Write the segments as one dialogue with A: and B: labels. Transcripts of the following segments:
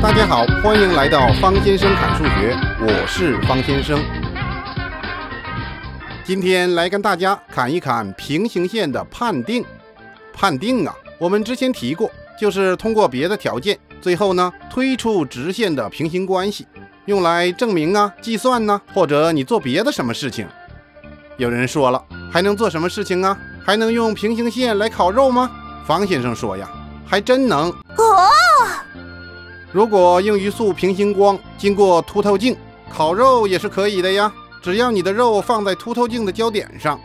A: 大家好，欢迎来到方先生看数学，我是方先生。今天来跟大家侃一侃平行线的判定。判定啊，我们之前提过，就是通过别的条件，最后呢推出直线的平行关系，用来证明啊、计算呢，或者你做别的什么事情。有人说了，还能做什么事情啊？还能用平行线来烤肉吗？方先生说呀，还真能。哦，如果用一束平行光经过凸透镜烤肉也是可以的呀，只要你的肉放在凸透镜的焦点上。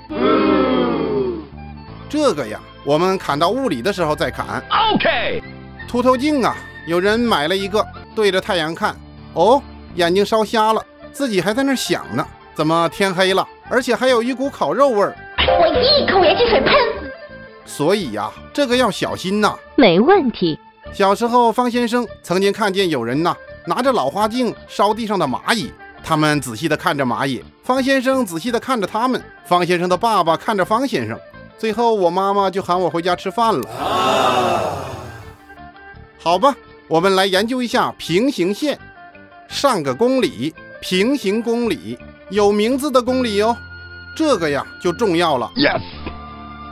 A: 这个呀。我们砍到物理的时候再砍。OK，凸透镜啊，有人买了一个，对着太阳看，哦，眼睛烧瞎了，自己还在那想呢，怎么天黑了，而且还有一股烤肉味儿。我一口盐汽水喷。所以呀，这个要小心呐。
B: 没问题。
A: 小时候，方先生曾经看见有人呐，拿着老花镜烧地上的蚂蚁，他们仔细的看着蚂蚁，方先生仔细的看着他们，方先生的爸爸看着方先生。最后，我妈妈就喊我回家吃饭了。好吧，我们来研究一下平行线。上个公理，平行公理，有名字的公理哦。这个呀就重要了。Yes。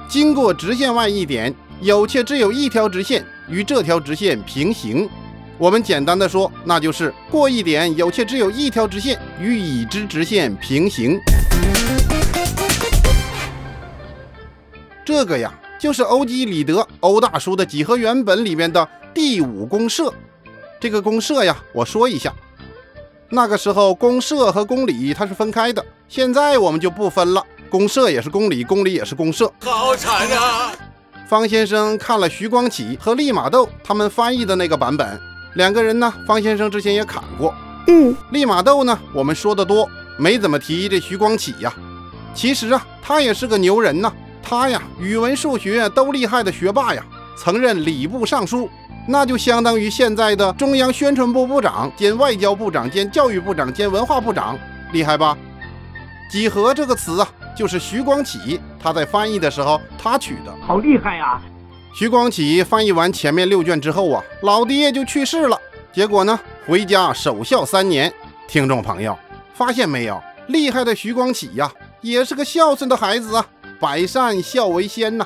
A: 经过直线外一点，有且只有一条直线与这条直线平行。我们简单的说，那就是过一点，有且只有一条直线与已知直线平行。这个呀，就是欧几里得欧大叔的几何原本里面的第五公设。这个公设呀，我说一下，那个时候公设和公理它是分开的，现在我们就不分了，公设也是公理，公理也是公设。好惨啊！方先生看了徐光启和利玛窦他们翻译的那个版本，两个人呢，方先生之前也砍过。嗯，利玛窦呢，我们说的多，没怎么提这徐光启呀。其实啊，他也是个牛人呐。他呀，语文、数学都厉害的学霸呀，曾任礼部尚书，那就相当于现在的中央宣传部部长兼外交部长兼教育部长兼文化部长，厉害吧？几何这个词啊，就是徐光启他在翻译的时候他取的，
C: 好厉害呀！
A: 徐光启翻译完前面六卷之后啊，老爹就去世了，结果呢，回家守孝三年。听众朋友，发现没有？厉害的徐光启呀，也是个孝顺的孩子啊。百善孝为先呐。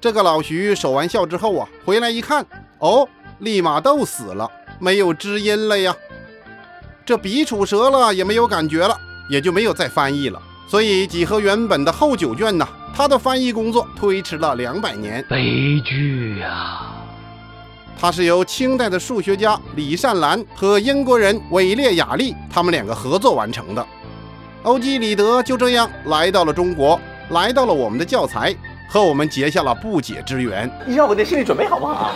A: 这个老徐守完孝之后啊，回来一看，哦，利玛窦死了，没有知音了呀。这笔触折了，也没有感觉了，也就没有再翻译了。所以几何原本的后九卷呢，他的翻译工作推迟了两百年。
C: 悲剧呀！
A: 它是由清代的数学家李善兰和英国人韦列雅利他们两个合作完成的。欧几里得就这样来到了中国，来到了我们的教材，和我们结下了不解之缘。
C: 你要我的心理准备好不好？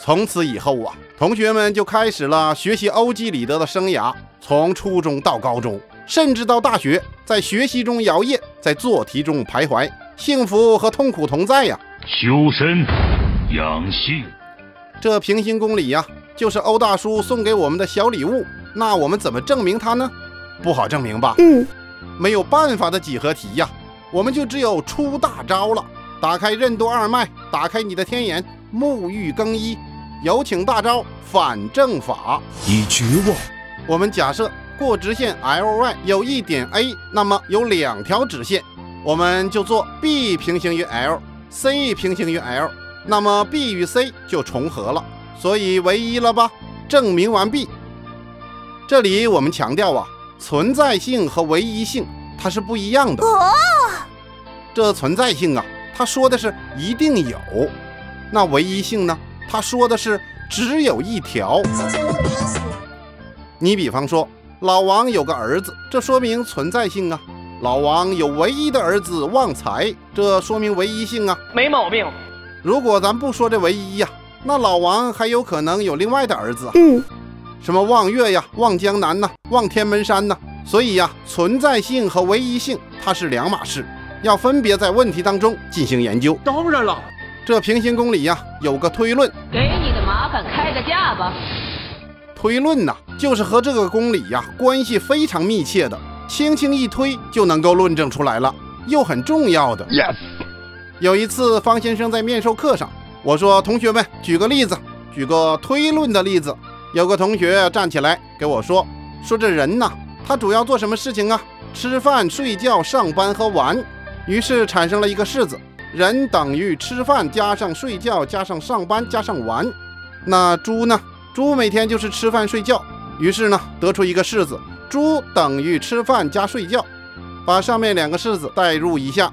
A: 从此以后啊，同学们就开始了学习欧几里得的生涯，从初中到高中，甚至到大学，在学习中摇曳，在做题中徘徊，幸福和痛苦同在呀。
D: 修身养性。
A: 这平行公理呀，就是欧大叔送给我们的小礼物。那我们怎么证明它呢？不好证明吧？嗯，没有办法的几何题呀，我们就只有出大招了。打开任督二脉，打开你的天眼，沐浴更衣，有请大招反证法。
D: 已绝望。
A: 我们假设过直线 L Y 有一点 A，那么有两条直线，我们就做 B 平行于 L，C 平行于 L。那么 B 与 C 就重合了，所以为一了吧？证明完毕。这里我们强调啊，存在性和唯一性它是不一样的。哦，这存在性啊，它说的是一定有；那唯一性呢，他说的是只有一条。你比方说，老王有个儿子，这说明存在性啊；老王有唯一的儿子旺财，这说明唯一性啊。
C: 没毛病。
A: 如果咱不说这唯一呀，那老王还有可能有另外的儿子。嗯，什么望月呀、望江南呐、望天门山呐。所以呀，存在性和唯一性它是两码事，要分别在问题当中进行研究。
C: 当然了，
A: 这平行公理呀有个推论，
B: 给你的麻烦开个价吧。
A: 推论呐，就是和这个公理呀关系非常密切的，轻轻一推就能够论证出来了，又很重要的。Yes。有一次，方先生在面授课上，我说：“同学们，举个例子，举个推论的例子。”有个同学站起来给我说：“说这人呐，他主要做什么事情啊？吃饭、睡觉、上班和玩。”于是产生了一个式子：人等于吃饭加上睡觉加上上班加上玩。那猪呢？猪每天就是吃饭睡觉。于是呢，得出一个式子：猪等于吃饭加睡觉。把上面两个式子代入一下，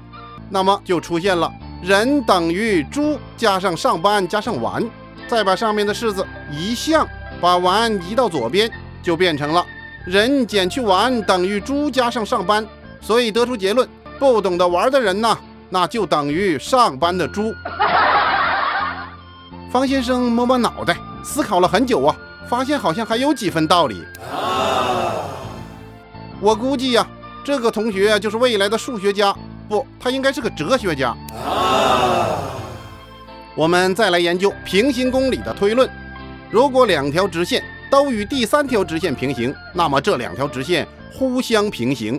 A: 那么就出现了人等于猪加上上班加上玩。再把上面的式子移项。把玩移到左边，就变成了人减去玩等于猪加上上班，所以得出结论：不懂得玩的人呢，那就等于上班的猪。方先生摸摸脑袋，思考了很久啊，发现好像还有几分道理。我估计呀，这个同学就是未来的数学家，不，他应该是个哲学家。我们再来研究平行公理的推论。如果两条直线都与第三条直线平行，那么这两条直线互相平行。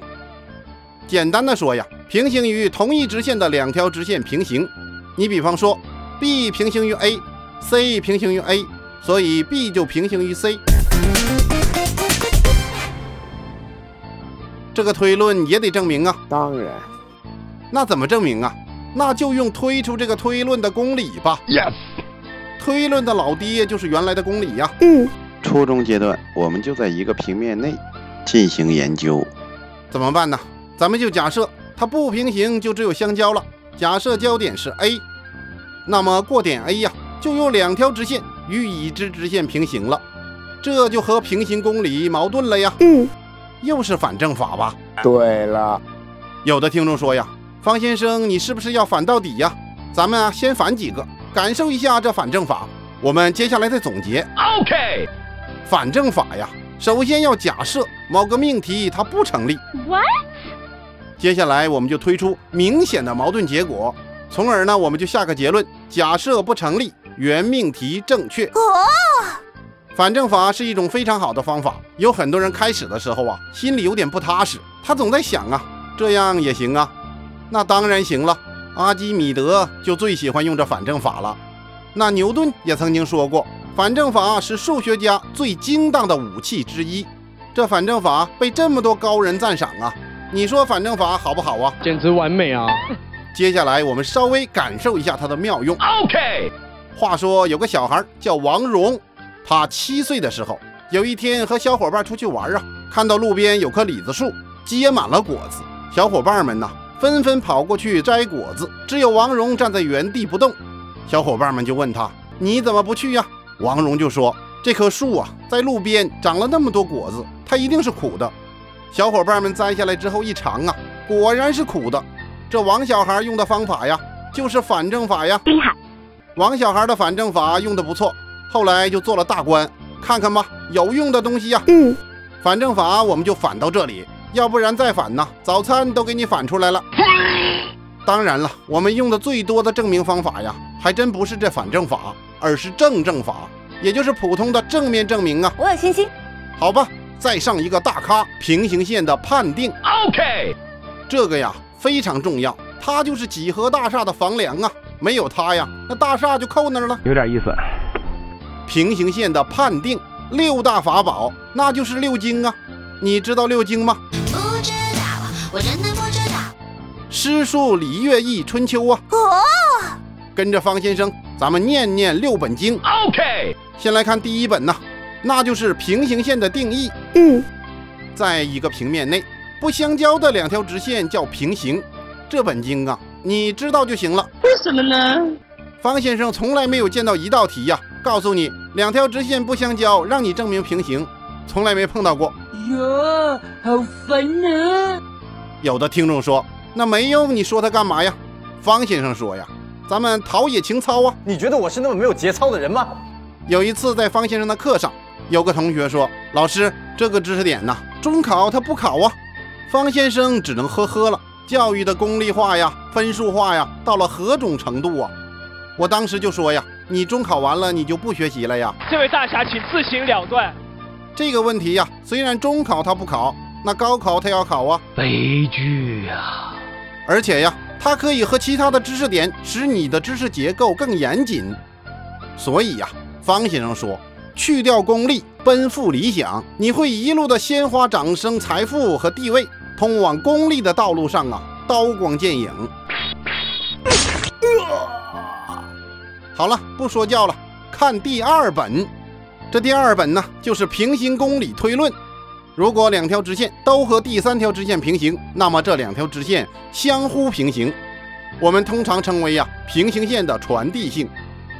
A: 简单的说呀，平行于同一直线的两条直线平行。你比方说，B 平行于 A，C 平行于 A，所以 B 就平行于 C。这个推论也得证明啊。
C: 当然。
A: 那怎么证明啊？那就用推出这个推论的公理吧。
D: Yes。
A: 推论的老爹就是原来的公理呀。
E: 嗯，初中阶段我们就在一个平面内进行研究，
A: 怎么办呢？咱们就假设它不平行，就只有相交了。假设交点是 A，那么过点 A 呀，就有两条直线与已知直线平行了，这就和平行公理矛盾了呀。
E: 嗯，
A: 又是反证法吧？
C: 对了，
A: 有的听众说呀，方先生，你是不是要反到底呀？咱们啊，先反几个。感受一下这反证法，我们接下来再总结。
D: OK，
A: 反证法呀，首先要假设某个命题它不成立。
B: What？
A: 接下来我们就推出明显的矛盾结果，从而呢我们就下个结论：假设不成立，原命题正确。哦，反证法是一种非常好的方法。有很多人开始的时候啊，心里有点不踏实，他总在想啊，这样也行啊，那当然行了。阿基米德就最喜欢用这反证法了。那牛顿也曾经说过，反证法是数学家最精当的武器之一。这反证法被这么多高人赞赏啊，你说反证法好不好啊？
F: 简直完美啊！
A: 接下来我们稍微感受一下它的妙用。
D: OK。
A: 话说有个小孩叫王荣，他七岁的时候，有一天和小伙伴出去玩啊，看到路边有棵李子树，结满了果子，小伙伴们呢？纷纷跑过去摘果子，只有王荣站在原地不动。小伙伴们就问他：“你怎么不去呀？”王荣就说：“这棵树啊，在路边长了那么多果子，它一定是苦的。”小伙伴们摘下来之后一尝啊，果然是苦的。这王小孩用的方法呀，就是反正法呀。
B: 厉害！
A: 王小孩的反正法用的不错，后来就做了大官。看看吧，有用的东西呀。
E: 嗯，
A: 反正法我们就反到这里。要不然再反呢？早餐都给你反出来了。当然了，我们用的最多的证明方法呀，还真不是这反证法，而是正证法，也就是普通的正面证明啊。
B: 我有信心。
A: 好吧，再上一个大咖平行线的判定。
D: OK，
A: 这个呀非常重要，它就是几何大厦的房梁啊，没有它呀，那大厦就扣那儿了。
C: 有点意思。
A: 平行线的判定，六大法宝，那就是六经啊。你知道六经吗？不知道我真的不知道，诗书礼乐易春秋啊！哦，跟着方先生，咱们念念六本经。
D: OK，
A: 先来看第一本呐，那就是平行线的定义。
E: 嗯，
A: 在一个平面内，不相交的两条直线叫平行。这本经啊，你知道就行了。
C: 为什么呢？
A: 方先生从来没有见到一道题呀，告诉你两条直线不相交，让你证明平行，从来没碰到过。
G: 哟，好烦啊！
A: 有的听众说：“那没用，你说他干嘛呀？”方先生说：“呀，咱们陶冶情操啊！
C: 你觉得我是那么没有节操的人吗？”
A: 有一次在方先生的课上，有个同学说：“老师，这个知识点呢，中考他不考啊。”方先生只能呵呵了。教育的功利化呀，分数化呀，到了何种程度啊？我当时就说呀：“你中考完了，你就不学习了呀？”
F: 这位大侠，请自行了断。
A: 这个问题呀，虽然中考他不考。那高考他要考啊，
D: 悲剧啊！
A: 而且呀，它可以和其他的知识点使你的知识结构更严谨。所以呀，方先生说，去掉功利，奔赴理想，你会一路的鲜花、掌声、财富和地位，通往功利的道路上啊，刀光剑影。好了，不说教了，看第二本。这第二本呢，就是平行公理推论。如果两条直线都和第三条直线平行，那么这两条直线相互平行，我们通常称为呀平行线的传递性。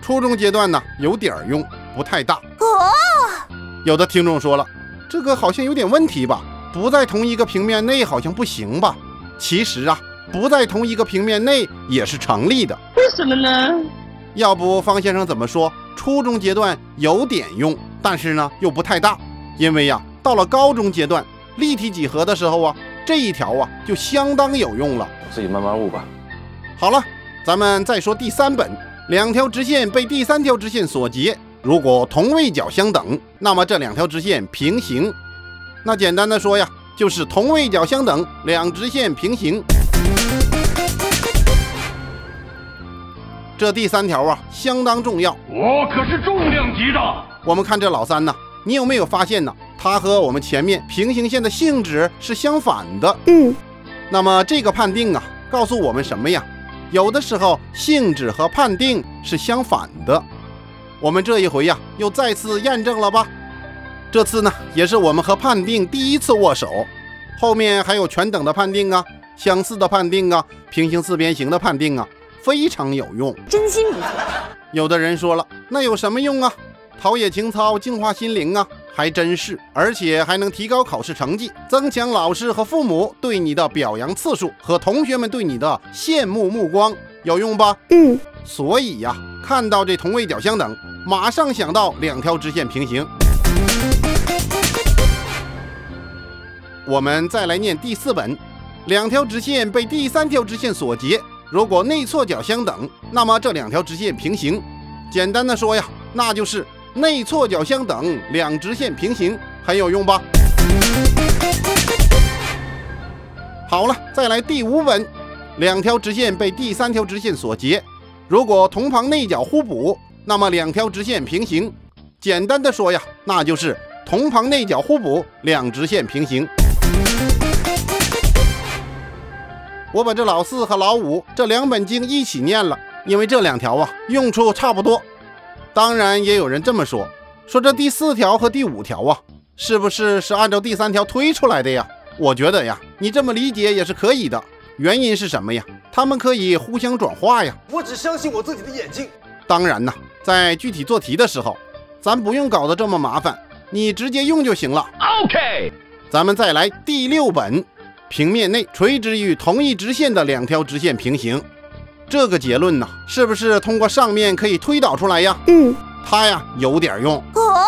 A: 初中阶段呢有点用，不太大。哦有的听众说了，这个好像有点问题吧？不在同一个平面内好像不行吧？其实啊，不在同一个平面内也是成立的。
G: 为什么呢？
A: 要不方先生怎么说？初中阶段有点用，但是呢又不太大，因为呀，到了高中阶段立体几何的时候啊，这一条啊就相当有用了。
C: 自己慢慢悟吧。
A: 好了，咱们再说第三本，两条直线被第三条直线所截，如果同位角相等，那么这两条直线平行。那简单的说呀，就是同位角相等，两直线平行。这第三条啊，相当重要。
D: 我可是重量级的。
A: 我们看这老三呢，你有没有发现呢？它和我们前面平行线的性质是相反的。
H: 嗯，
A: 那么这个判定啊，告诉我们什么呀？有的时候性质和判定是相反的。我们这一回呀，又再次验证了吧？这次呢，也是我们和判定第一次握手。后面还有全等的判定啊，相似的判定啊，平行四边形的判定啊。非常有用，
H: 真心不错。
A: 有的人说了，那有什么用啊？陶冶情操，净化心灵啊，还真是，而且还能提高考试成绩，增强老师和父母对你的表扬次数和同学们对你的羡慕目光，有用吧？
H: 嗯。
A: 所以呀，看到这同位角相等，马上想到两条直线平行。我们再来念第四本，两条直线被第三条直线所截。如果内错角相等，那么这两条直线平行。简单的说呀，那就是内错角相等，两直线平行，很有用吧？好了，再来第五本，两条直线被第三条直线所截，如果同旁内角互补，那么两条直线平行。简单的说呀，那就是同旁内角互补，两直线平行。我把这老四和老五这两本经一起念了，因为这两条啊用处差不多。当然，也有人这么说，说这第四条和第五条啊，是不是是按照第三条推出来的呀？我觉得呀，你这么理解也是可以的。原因是什么呀？他们可以互相转化呀。
C: 我只相信我自己的眼睛。
A: 当然呐，在具体做题的时候，咱不用搞得这么麻烦，你直接用就行了。
D: OK，
A: 咱们再来第六本。平面内垂直于同一直线的两条直线平行，这个结论呢，是不是通过上面可以推导出来呀？
H: 嗯，
A: 它呀有点用。
H: 哦，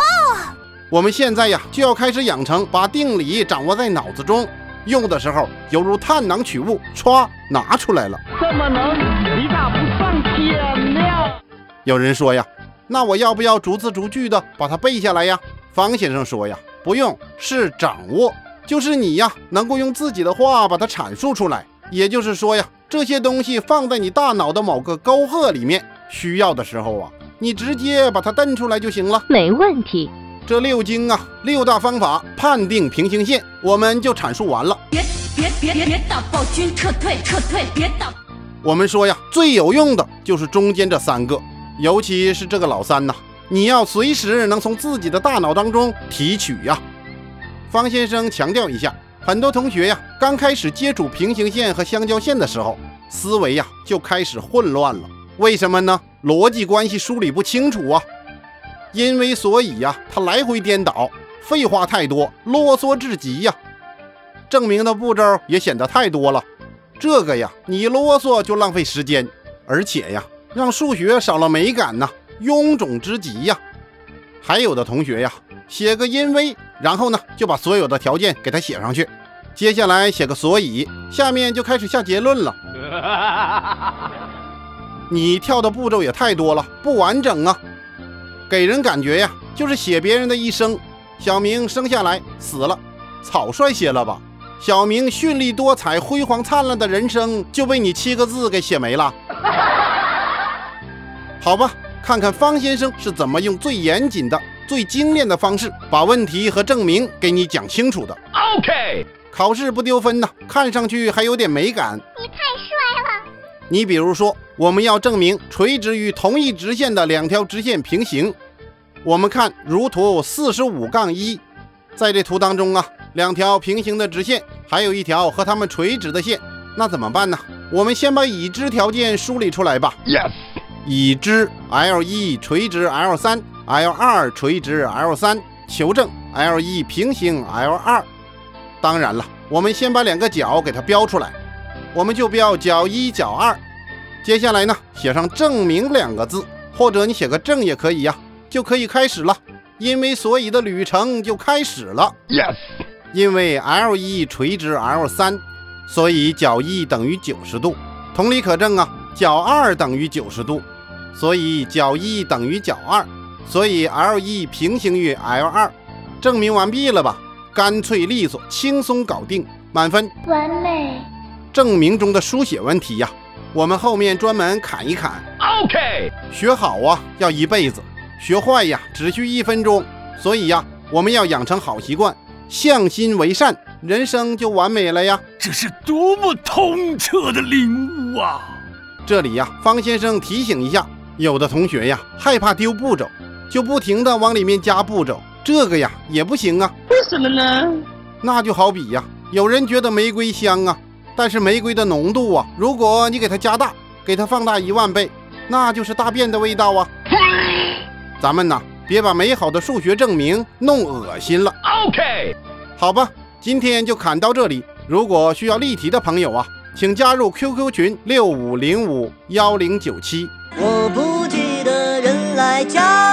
A: 我们现在呀就要开始养成把定理掌握在脑子中，用的时候犹如探囊取物，歘拿出来了。
G: 这么能，你咋不上天呢？
A: 有人说呀，那我要不要逐字逐句的把它背下来呀？方先生说呀，不用，是掌握。就是你呀，能够用自己的话把它阐述出来。也就是说呀，这些东西放在你大脑的某个沟壑里面，需要的时候啊，你直接把它瞪出来就行了。
B: 没问题。
A: 这六经啊，六大方法判定平行线，我们就阐述完了。
I: 别别别别别打暴君，撤退撤退，别打。
A: 我们说呀，最有用的就是中间这三个，尤其是这个老三呐，你要随时能从自己的大脑当中提取呀。方先生强调一下，很多同学呀，刚开始接触平行线和相交线的时候，思维呀就开始混乱了。为什么呢？逻辑关系梳理不清楚啊。因为所以呀，他来回颠倒，废话太多，啰嗦至极呀。证明的步骤也显得太多了。这个呀，你啰嗦就浪费时间，而且呀，让数学少了美感呐，臃肿之极呀。还有的同学呀。写个因为，然后呢就把所有的条件给它写上去，接下来写个所以，下面就开始下结论了。你跳的步骤也太多了，不完整啊！给人感觉呀，就是写别人的一生。小明生下来死了，草率些了吧？小明绚丽多彩、辉煌灿烂的人生就被你七个字给写没了。好吧，看看方先生是怎么用最严谨的、最精炼的方式把问题和证明给你讲清楚的。
D: OK，
A: 考试不丢分呢，看上去还有点美感。
H: 你太帅了！
A: 你比如说，我们要证明垂直于同一直线的两条直线平行。我们看如图四十五杠一，在这图当中啊，两条平行的直线，还有一条和它们垂直的线，那怎么办呢？我们先把已知条件梳理出来吧。
D: Yes，
A: 已知 L 一垂直 L 三，L 二垂直 L 三，求证 L 一平行 L 二。当然了，我们先把两个角给它标出来，我们就标角一、角二。接下来呢，写上证明两个字，或者你写个证也可以呀、就可以开始了。因为所以的旅程就开始了。
D: Yes，
A: 因为 L 一垂直 L 三，所以角一等于九十度。同理可证啊，角二等于九十度，所以角一等于角二，所以 L 一平行于 L 二。证明完毕了吧？干脆利索，轻松搞定，满分。
H: 完美。
A: 证明中的书写问题呀，我们后面专门砍一砍。
D: OK，
A: 学好啊，要一辈子；学坏呀，只需一分钟。所以呀，我们要养成好习惯，向心为善，人生就完美了呀。
D: 这是多么透彻的领悟啊！
A: 这里呀，方先生提醒一下，有的同学呀害怕丢步骤，就不停的往里面加步骤，这个呀也不行啊。
G: 为什么呢？
A: 那就好比呀，有人觉得玫瑰香啊，但是玫瑰的浓度啊，如果你给它加大，给它放大一万倍，那就是大便的味道啊。咱们呐别把美好的数学证明弄恶心了。
D: Ok
A: 好吧今天就砍到这里。如果需要例题的朋友啊请加入 qq 群六五零五幺零九七。
J: 我不记得人来家